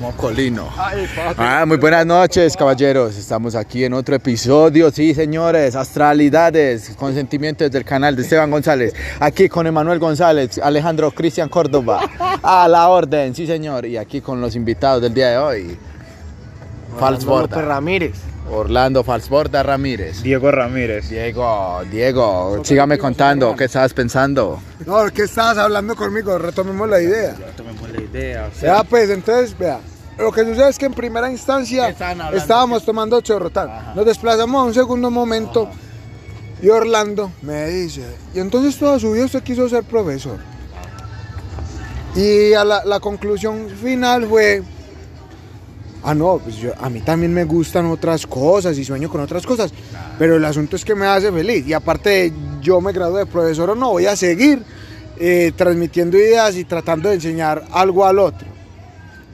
Mocolino. Ah, muy buenas noches, caballeros. Estamos aquí en otro episodio, sí, señores. Astralidades, consentimientos del canal de Esteban González. Aquí con Emanuel González, Alejandro Cristian Córdoba. A la orden, sí, señor. Y aquí con los invitados del día de hoy. Falsborda. Ramírez. Orlando Falsborda Ramírez. Diego Ramírez. Diego, Diego, sígame contando, ¿qué estabas pensando? No, ¿qué estabas hablando conmigo? Retomemos la idea. Tomemos la idea. o sea, Vea, pues, entonces, vea. Lo que sucede es que en primera instancia estábamos tomando chorrotán. Nos desplazamos a un segundo momento y Orlando me dice, y entonces toda su vida usted quiso ser profesor. Y a la, la conclusión final fue, ah, no, pues yo, a mí también me gustan otras cosas y sueño con otras cosas, pero el asunto es que me hace feliz. Y aparte, yo me gradué de profesor o no, voy a seguir eh, transmitiendo ideas y tratando de enseñar algo al otro.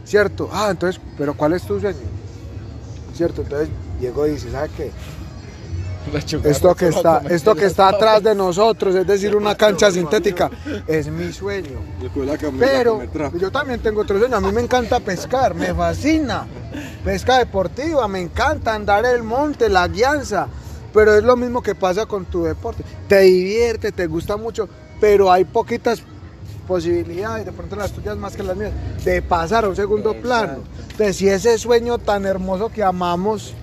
¿Cierto? Ah, entonces, pero ¿cuál es tu sueño? ¿Cierto? Entonces Diego dice, ¿sabe qué? Esto que, está, esto que está atrás de nosotros, es decir, una cancha sintética, es mi sueño. Pero yo también tengo otro sueño. A mí me encanta pescar, me fascina. Pesca deportiva, me encanta andar en el monte, la guianza. Pero es lo mismo que pasa con tu deporte. Te divierte, te gusta mucho, pero hay poquitas posibilidades, de pronto las tuyas más que las mías, de pasar a un segundo plano. Entonces, si ese sueño tan hermoso que amamos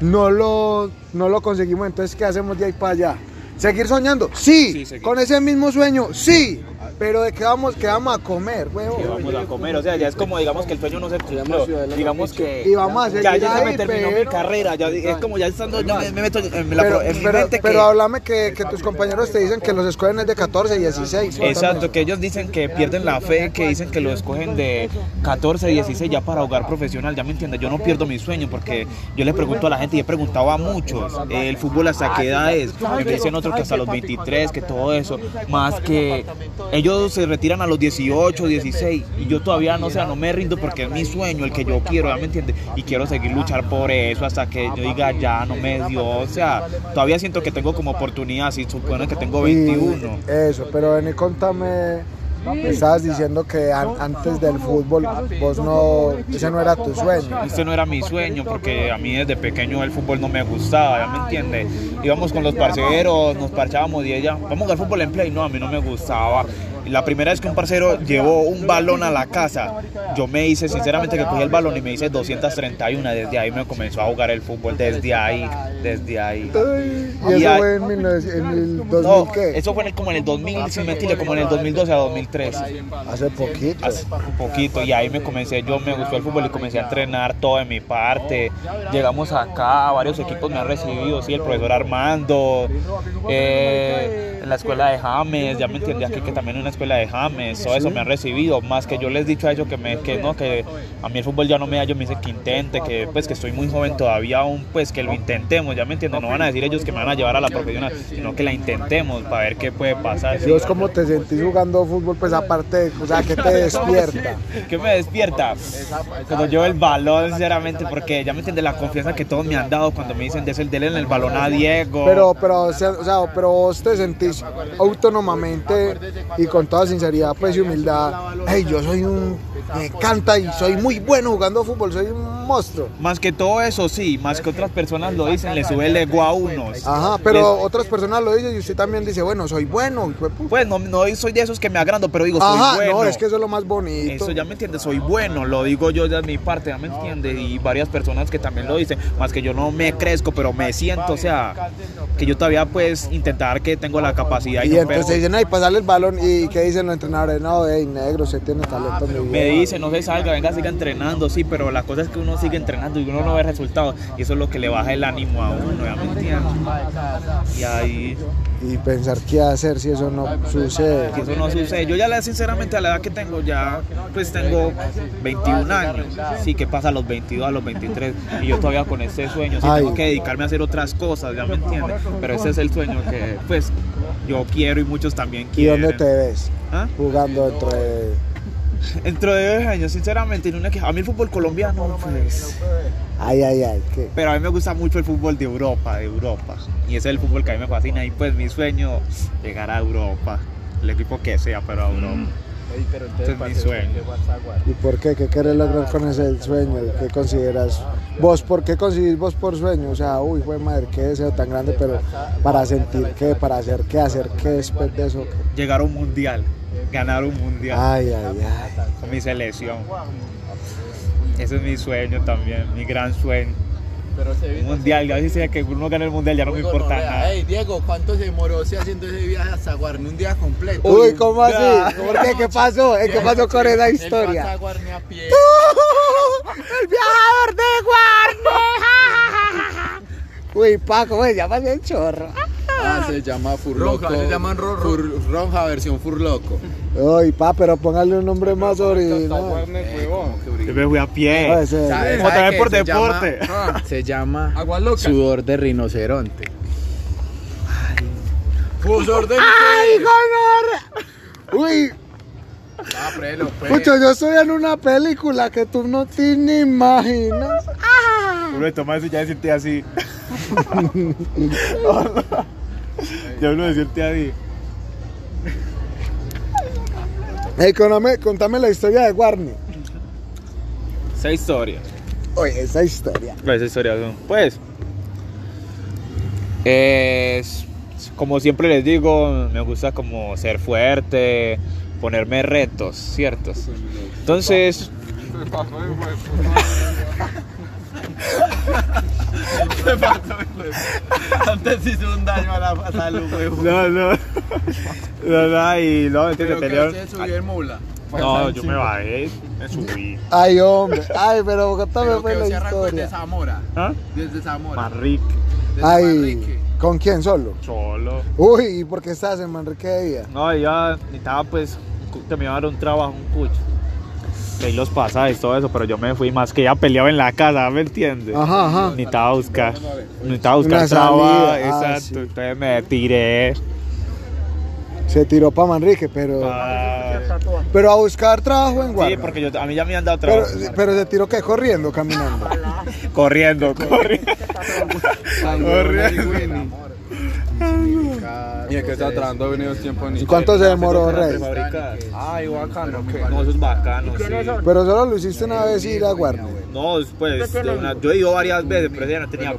no lo, no lo conseguimos, entonces, ¿qué hacemos de ahí para allá? ¿Seguir soñando? Sí. ¿Con ese mismo sueño? Sí. Pero ¿de qué vamos, qué vamos a comer, huevo? que vamos a comer, o sea, ya es como digamos que el sueño no se cumplió, digamos que Y vamos a seguir ya, ya se me terminó mi carrera, ya es como ya estando, yo me, me meto en, la, Pero, en mi pero, mente pero que... háblame que, que tus compañeros te dicen que los escogen es de 14 y 16. Exacto, que ellos dicen que pierden la fe, que dicen que lo escogen de 14, 16 ya para jugar profesional, ya me entiendes, yo no pierdo mi sueño porque yo le pregunto a la gente y he preguntado a muchos, eh, el fútbol hasta qué edad es, me dicen otros que hasta los 23, que todo eso, más que ellos se retiran a los 18, 16 y yo todavía no, o sea, no me rindo porque es mi sueño, el que yo quiero, ya me entiendes, y quiero seguir luchar por eso hasta que yo diga ya no me dio, o sea, todavía siento que tengo como oportunidad, si supone que tengo 21. Y eso, pero vení, contame. Me estabas diciendo que an- antes del fútbol vos no. Ese no era tu sueño. Este no era mi sueño porque a mí desde pequeño el fútbol no me gustaba, ¿ya me entiendes? Íbamos con los parceros, nos parchábamos y ella, vamos a jugar fútbol en play, no, a mí no me gustaba. La primera vez que un parcero llevó un balón a la casa, yo me hice, sinceramente, que cogí el balón y me hice 231. Desde ahí me comenzó a jugar el fútbol, desde ahí, desde ahí. Y eso fue en, 1900 en el 2000, No, ¿qué? eso fue como en el 2000, sin mentirle, como en el 2012 a 2013. Hace poquito. hace poquito y ahí me comencé, yo me gustó el fútbol y comencé a entrenar todo de mi parte. Llegamos acá, varios equipos me han recibido, sí, el profesor Armando, eh, en la escuela de James, ya me entendí aquí que también en una escuela de James, todo eso me han recibido, más que yo les he dicho a ellos que me, que no, que a mí el fútbol ya no me da, yo me dice que intente, que pues que estoy muy joven todavía aún, pues que lo intentemos, ya me entienden, no van a decir ellos que me van a llevar a la profesional, sino que la intentemos para ver qué puede pasar. ¿Y vos cómo te sentís jugando fútbol? Pues aparte, o sea, ¿qué te despierta? ¿Qué me despierta? Cuando llevo el balón, sinceramente, porque ya me entiende la confianza que todos me han dado cuando me dicen de dele en el balón a Diego. Pero, pero, o sea, o sea, pero vos te sentís autónomamente y con toda sinceridad pues y humildad, hey, yo soy un, me encanta y soy muy bueno jugando fútbol, soy un monstruo. Más que todo eso, sí, más que otras personas lo dicen, le sube el ego a unos. Ajá, pero Les- otras personas lo dicen y usted también dice, bueno, soy bueno. Pues no, no soy de esos que me agrando, pero digo, soy Ajá, bueno. no, es que eso es lo más bonito. Eso ya me entiendes, soy bueno, lo digo yo de mi parte, ya me entiendes, y varias personas que también lo dicen, más que yo no me crezco, pero me siento, o sea, que yo todavía pues intentar que tengo la capacidad y, Y no entonces pego. dicen, ay, pasarle el balón y ¿qué dicen los entrenadores? No, hey, negro, usted tiene talento. mi Me vida". dice, no se salga, venga, siga entrenando, sí, pero la cosa es que uno sigue entrenando y uno no ve resultados. Y eso es lo que le baja el ánimo a uno, ¿ya me entiendes? Y ahí, Y pensar qué hacer si eso no sucede. que eso no sucede. Yo ya, la- sinceramente, a la edad que tengo, ya, pues tengo 21 años. Sí, que pasa a los 22, a los 23. Y yo todavía con este sueño, sí, Ay. tengo que dedicarme a hacer otras cosas, ¿ya me entiendes? Pero ese es el sueño que, pues, yo quiero y muchos también ¿Y quieren. dónde te ves? ¿Ah? Jugando dentro de... Dentro de 10 años, sinceramente, en una que- a mí el fútbol colombiano, pues... Ay, ay, ay, ¿qué? Pero a mí me gusta mucho el fútbol de Europa, de Europa. Y ese es el fútbol que a mí me fascina. Y pues mi sueño, llegar a Europa. El equipo que sea, pero a Europa. Este es mi sueño. ¿Y por qué? ¿Qué querés lograr con ese sueño? ¿Qué consideras? ¿Vos por qué conseguís vos por sueño? O sea, uy, fue madre, qué deseo tan grande, pero para sentir qué, para hacer qué, hacer qué después de eso. Llegar a un mundial, ganar un mundial Ay, ay, ay. con mi selección. Ese es mi sueño también, mi gran sueño. Pero se mundial, ya dice que uno gane el mundial, ya no me importa nada. Ey, Diego, ¿cuánto se demoró haciendo ese viaje hasta Guarni? Un día completo. Uy, ¿cómo así? ¿Por qué? ¿Qué pasó? ¿Eh, ¿Qué pasó con esa historia? Guarni a pie. ¡El viajador de Guarne! Uy, Paco, güey, ya pasé el chorro. Ah, se llama Furloco. Ronja, se llaman Ro- Ro- Fur- Ronja versión Furloco. Uy, pa, pero póngale un nombre más original. Eh, que Yo me fui a pie. Puede ser. ¿Sabe- Como sabe también por Se llama- deporte. Se llama Agua loca. sudor de rinoceronte. Fusor de ¡Ay, gonorrea! Uy, Ah, prelo, pues. Pucho, yo estoy en una película que tú no te ni imaginas. Uno de tomar eso ya decirte así. ya uno decirte así. Ey, contame, contame la historia de Warney. Esa historia. Oye, esa historia. Esa historia. Pues. Es. Como siempre les digo, me gusta como ser fuerte, ponerme retos, ¿ciertos? Entonces, Antes hizo un daño a la salud, huevón. no, no. No, no, y no, que tenía- usted subió en mula. No, yo me bajé, me subí. Ay, hombre. Ay, pero contame pues la arrancó desde historia. Zamora. ¿Ah? Desde Zamora. Manrique, Desde Ay, Manrique. ¿con quién solo? solo. Uy, ¿y por qué estás en Manrique de día? No, ya necesitaba pues que me iba a dar un trabajo, un cucho. Ahí los pasajes, todo eso, pero yo me fui más que ya peleaba en la casa, ¿me entiendes? Ajá, ajá. Necesitaba buscar, necesitaba buscar trabajo, ah, exacto. sí. Entonces me tiré. Se tiró para Manrique, pero. pa- Pero a buscar trabajo en Guarda. Sí, porque yo, a mí ya me han dado Pero, trabajo. pero se tiró que corriendo, caminando. corriendo, corriendo. corriendo. Y es que está tratando de venir ni. ¿Y cuánto se demoró, Rey? Ay, bacano. ¿qué? No, eso es bacano, sí. Pero solo lo hiciste una vez ir a Guarda. No, pues, de una- yo he ido varias veces, pero ya no tenía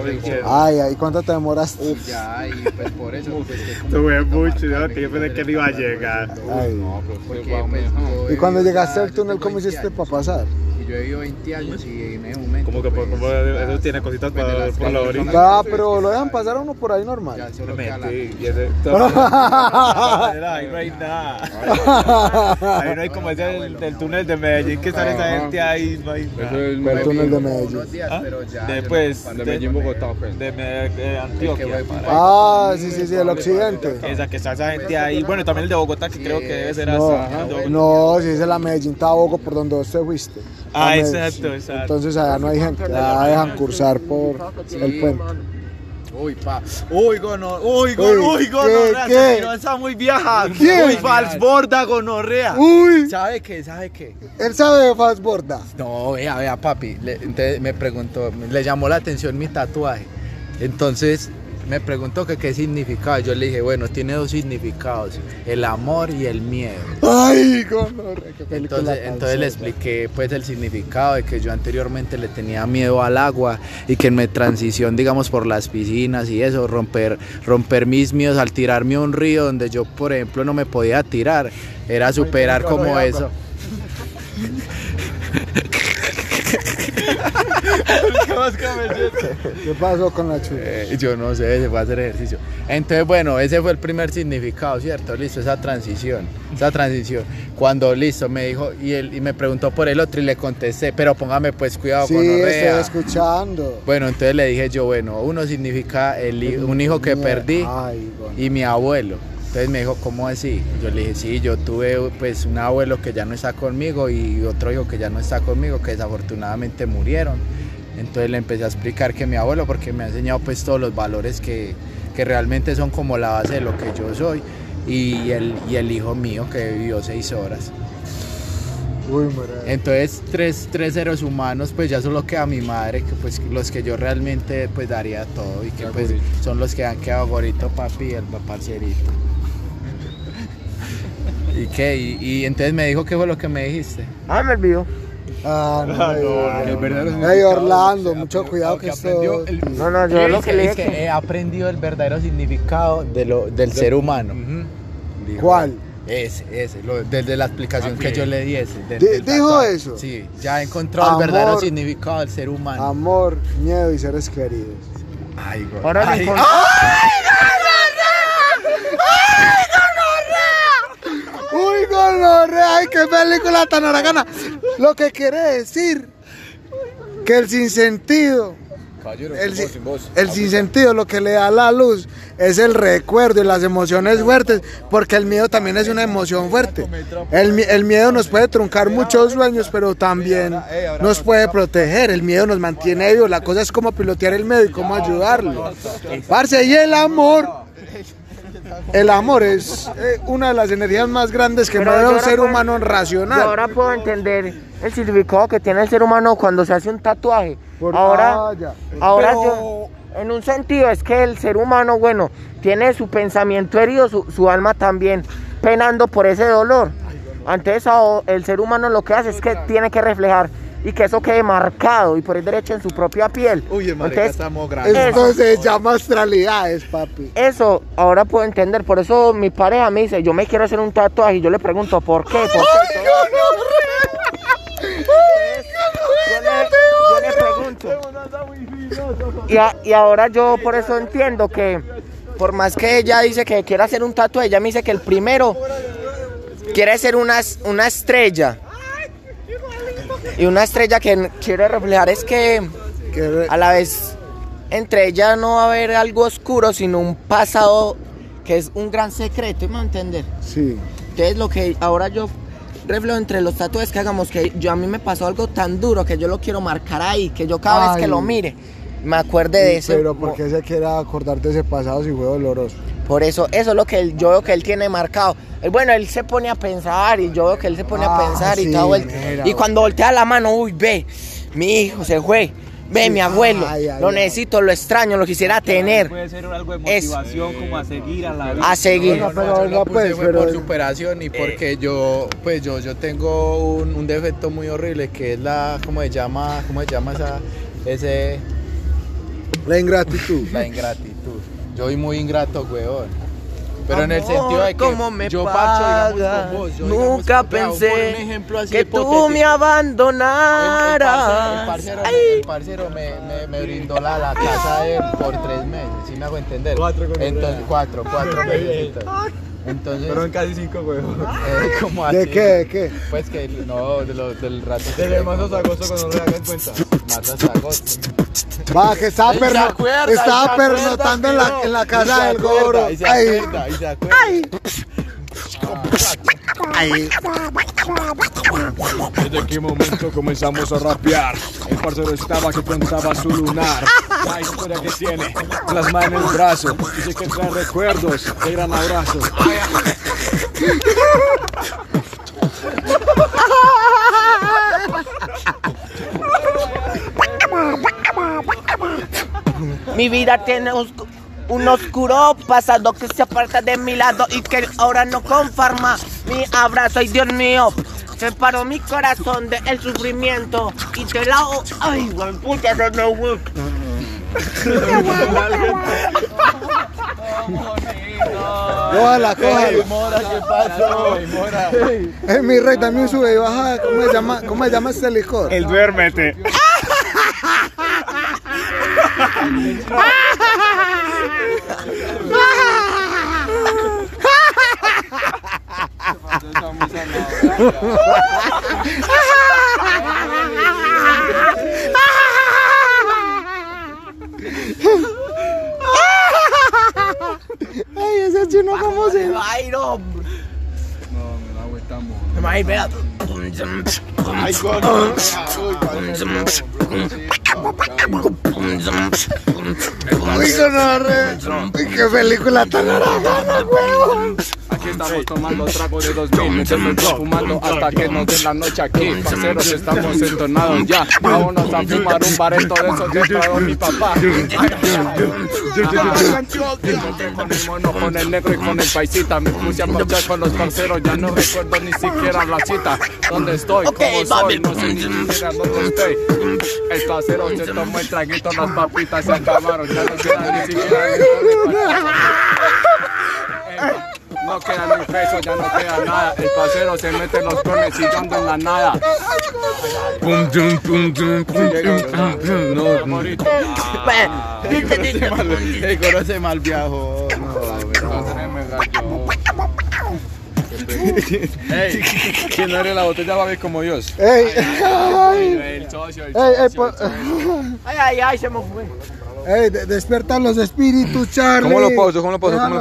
me entiendes. Ay, ay, ¿cuánto te demoraste? Uf, ya, y pues por eso. Pues, que- Tuve mucho, que yo pensé que no iba a llegar. Ay. No, pues, mejor. yo ¿Y cuando llegaste al túnel, cómo 20 hiciste para pasar? Yo he vivido 20 años y en ese momento. Como que por- pues, ya- eso tiene cositas pues, para por la orilla. Ah, pero lo dejan pasar a uno por ahí Ya normal. solo queda la- y ese- Ahí no hay nada. Ahí no hay como ese del, del túnel de Medellín que sale esa gente ahí, no hay nada. es el Pues, túnel de Medellín. unos días, ¿Ah? pero ya- ya Después no- de Medellín, Bogotá, pues. de, Antioquia. Ah, sí, sí, sí, el occidente. Esa que está esa gente ahí. Bueno, también el de Bogotá que creo que debe ser No, hasta. no, si es en la Medellín Tabogo por donde vos te fuiste. Ah, exacto, exacto. Entonces allá no hay gente, allá dejan cursar por el puente. Uy, pa. Uy, gono, uy, gono, uy, gonorrea. ¿qué, se qué? tiró esa muy vieja. ¿Quién? Uy, falsborda, gonorrea. Uy, ¿Sabe qué? ¿Sabe qué? él sabe de fastborda. No, vea, vea, papi. Le, entonces me preguntó, le llamó la atención mi tatuaje. Entonces me preguntó que qué significaba. Yo le dije, bueno, tiene dos significados: el amor y el miedo. Ay, qué película Entonces, entonces le expliqué pues el significado de que yo anteriormente le tenía miedo al agua y que en mi transición, digamos, por las piscinas y eso, romper, romper mis miedos al tirarme a un río donde yo, por ejemplo, no me podía tirar, era superar como eso. ¿Qué pasó con la chula? Eh, yo no sé, se fue a hacer ejercicio. Entonces, bueno, ese fue el primer significado, ¿cierto? Listo, esa transición, esa transición. Cuando listo, me dijo, y, él, y me preguntó por el otro y le contesté, pero póngame pues cuidado Sí, con estoy escuchando. Bueno, entonces le dije yo, bueno, uno significa el, un hijo que perdí Ay, gonorrea. y mi abuelo. Entonces me dijo, ¿cómo así? Yo le dije, sí, yo tuve pues un abuelo que ya no está conmigo y otro hijo que ya no está conmigo, que desafortunadamente murieron. Entonces le empecé a explicar que mi abuelo, porque me ha enseñado pues todos los valores que, que realmente son como la base de lo que yo soy. Y el, y el hijo mío que vivió seis horas. Uy. Entonces tres, tres seres humanos, pues ya solo queda mi madre, que pues los que yo realmente pues daría todo y que pues son los que han quedado gorito papi y el parcerito. ¿Y qué? Y, y entonces me dijo qué fue lo que me dijiste. Ah, me olvidó. Ah, no, El no, verdadero Ey, Orlando, mucho cuidado que aprendió esto... el- No, no, yo lo que le Es dije que he aprendido el verdadero significado de lo, del ser humano. ¿Cuál? Ese, ese, lo- desde la explicación que yo le di ese. del- Di- del ¿dijo eso? Sí, ya he encontrado Amor. el verdadero significado del ser humano. Amor, miedo y seres queridos. Ay, güey. Ahora lo Ay, encontré. Uy, gonorrea, ay, qué película tan aragana. Lo que quiere decir que el sinsentido, el, sin el sinsentido, lo que le da la luz es el recuerdo y las emociones fuertes, porque el miedo también es una emoción fuerte. El, mi- el miedo nos puede truncar muchos sueños, pero también nos puede proteger. El miedo nos mantiene vivo. La cosa es cómo pilotear el miedo y cómo ayudarlo. Parce, y el amor. El amor es eh, una de las energías más grandes que mueve a un ser puedo- humano Yo racional. ahora puedo entender el significado que tiene el ser humano cuando se hace un tatuaje. Por- ahora, ah, ahora Pero- yo, en un sentido es que el ser humano, bueno, tiene su pensamiento herido, su, su alma también penando por ese dolor. Antes el ser humano lo que hace es que tiene que reflejar y que eso quede marcado y por el derecho en su propia piel. Uy, marica, Entonces, estamos grandes. Esto se llama astralidades, papi. eso ahora puedo entender, por eso mi pareja me dice, yo me quiero hacer un tatuaje y yo le pregunto, ¿por qué? ¿Por qué? Yo Y, a- y ahora yo por eso entiendo que por más que ella dice que quiere hacer un tatuaje, ella me dice que el primero quiere ser una, una estrella. Y una estrella que quiere reflejar es que a la vez entre ella no va a haber algo oscuro, sino un pasado que es un gran secreto, ¿me va a entender? Sí. Entonces lo que ahora yo reflejo entre los tatuajes que hagamos, que yo a mí me pasó algo tan duro que yo lo quiero marcar ahí, que yo cada vez que lo mire me acuerde de ese. Pero ¿por qué se quiere acordar de ese pasado si fue doloroso? Por eso, eso es lo que él- yo veo que él tiene marcado. Eh, Bueno, él se pone a pensar y yo veo que él se pone Ah, a pensar y vuelta. mira, Y cuando voltea la mano, uy, ve, mi hijo se fue. Ve, mi abuelo, ay, ay, lo ay. necesito, lo extraño, lo quisiera tener. Puede ser algo de Eso. motivación, como a seguir a la vida. A seguir. Oiga, pero yo venga, lo puse pues, fue pero- por superación y porque yo, pues yo, yo tengo un, un defecto muy horrible que es la, ¿cómo se llama? ¿Cómo se llama esa, ese, La ingratitud. la ingratitud? Yo soy muy ingrato, weón. Pero en el Amor, sentido de que ¿cómo me yo parcho, digamos, pagas? con vos. Yo, digamos, Nunca por pensé un ejemplo así que tú me El- el abandonaras. parcero, el parcero el parcero me, me, me brindó la, la casa de él por tres meses, ¿sí me hago entender? Cuatro con Entonces, cuatro, cuatro meses. Entonces, Fueron casi cinco, huevos. eh, ¿cómo así? ¿De qué? ¿De qué? Pues que no, de lo, del rato. Desde marzo hasta agosto cuando no le hagan cuenta. Marzo hasta agosto. Va, que estaba, perno- acuerda, estaba pernotando en la, en la casa se del acuerda, gordo. Y se Ay, acuerda, y se acuerda. ¿Desde qué momento comenzamos a rapear? El parcero estaba que contaba su lunar. La historia que tiene, plasma en el brazo. Dice que trae recuerdos de gran abrazo. Mi vida tiene oscu- un oscuro pasado que se aparta de mi lado y que ahora no conforma mi abrazo. Ay, Dios mío, separó mi corazón del sufrimiento y te la... Ay, güey, puta, no, no, güey. Cójala, cójala. Mora, ¿qué pasó? Mora. Eh, mi rey, también sube y baja. ¿Cómo se llama, cómo se llama este licor? El duérmete. Ay, ese chino, ¿cómo se? Ay, no. No, me la aguantamos. Ay, vea. Uy, gonorrea. Uy, qué película tan aragana, weón. Estamos tomando trago de 2000, metiendo fumando hasta que nos den la noche aquí. Parceros, estamos entonados ya. Vámonos a fumar un bareto de esos que trajo mi papá. Encontré con el mono, con el negro y con el paisita. Me puse a marchar con los parceros, ya no recuerdo ni siquiera la cita. ¿Dónde estoy? ¿Cómo soy? No sé ni siquiera dónde estoy. El parcero se tomó el traguito, las papitas se acabaron. Ya no queda ni siquiera queda ni peso, ya no queda nada. El pasero se mete los clones y yo ando en la nada. Pum, tum, pum, tum, pum, tum, pum, pum. No, no. Morito. El coro se mal viajó. Ey, ¿quién abre la botella va a ver como Dios? Ey, ay, El socio, el socio. Ay, ay, ay, se me fue. ey, de- despiertan los espíritus, Charlie. ¿Cómo lo pauso? ¿Cómo lo pauso? ¿Cómo lo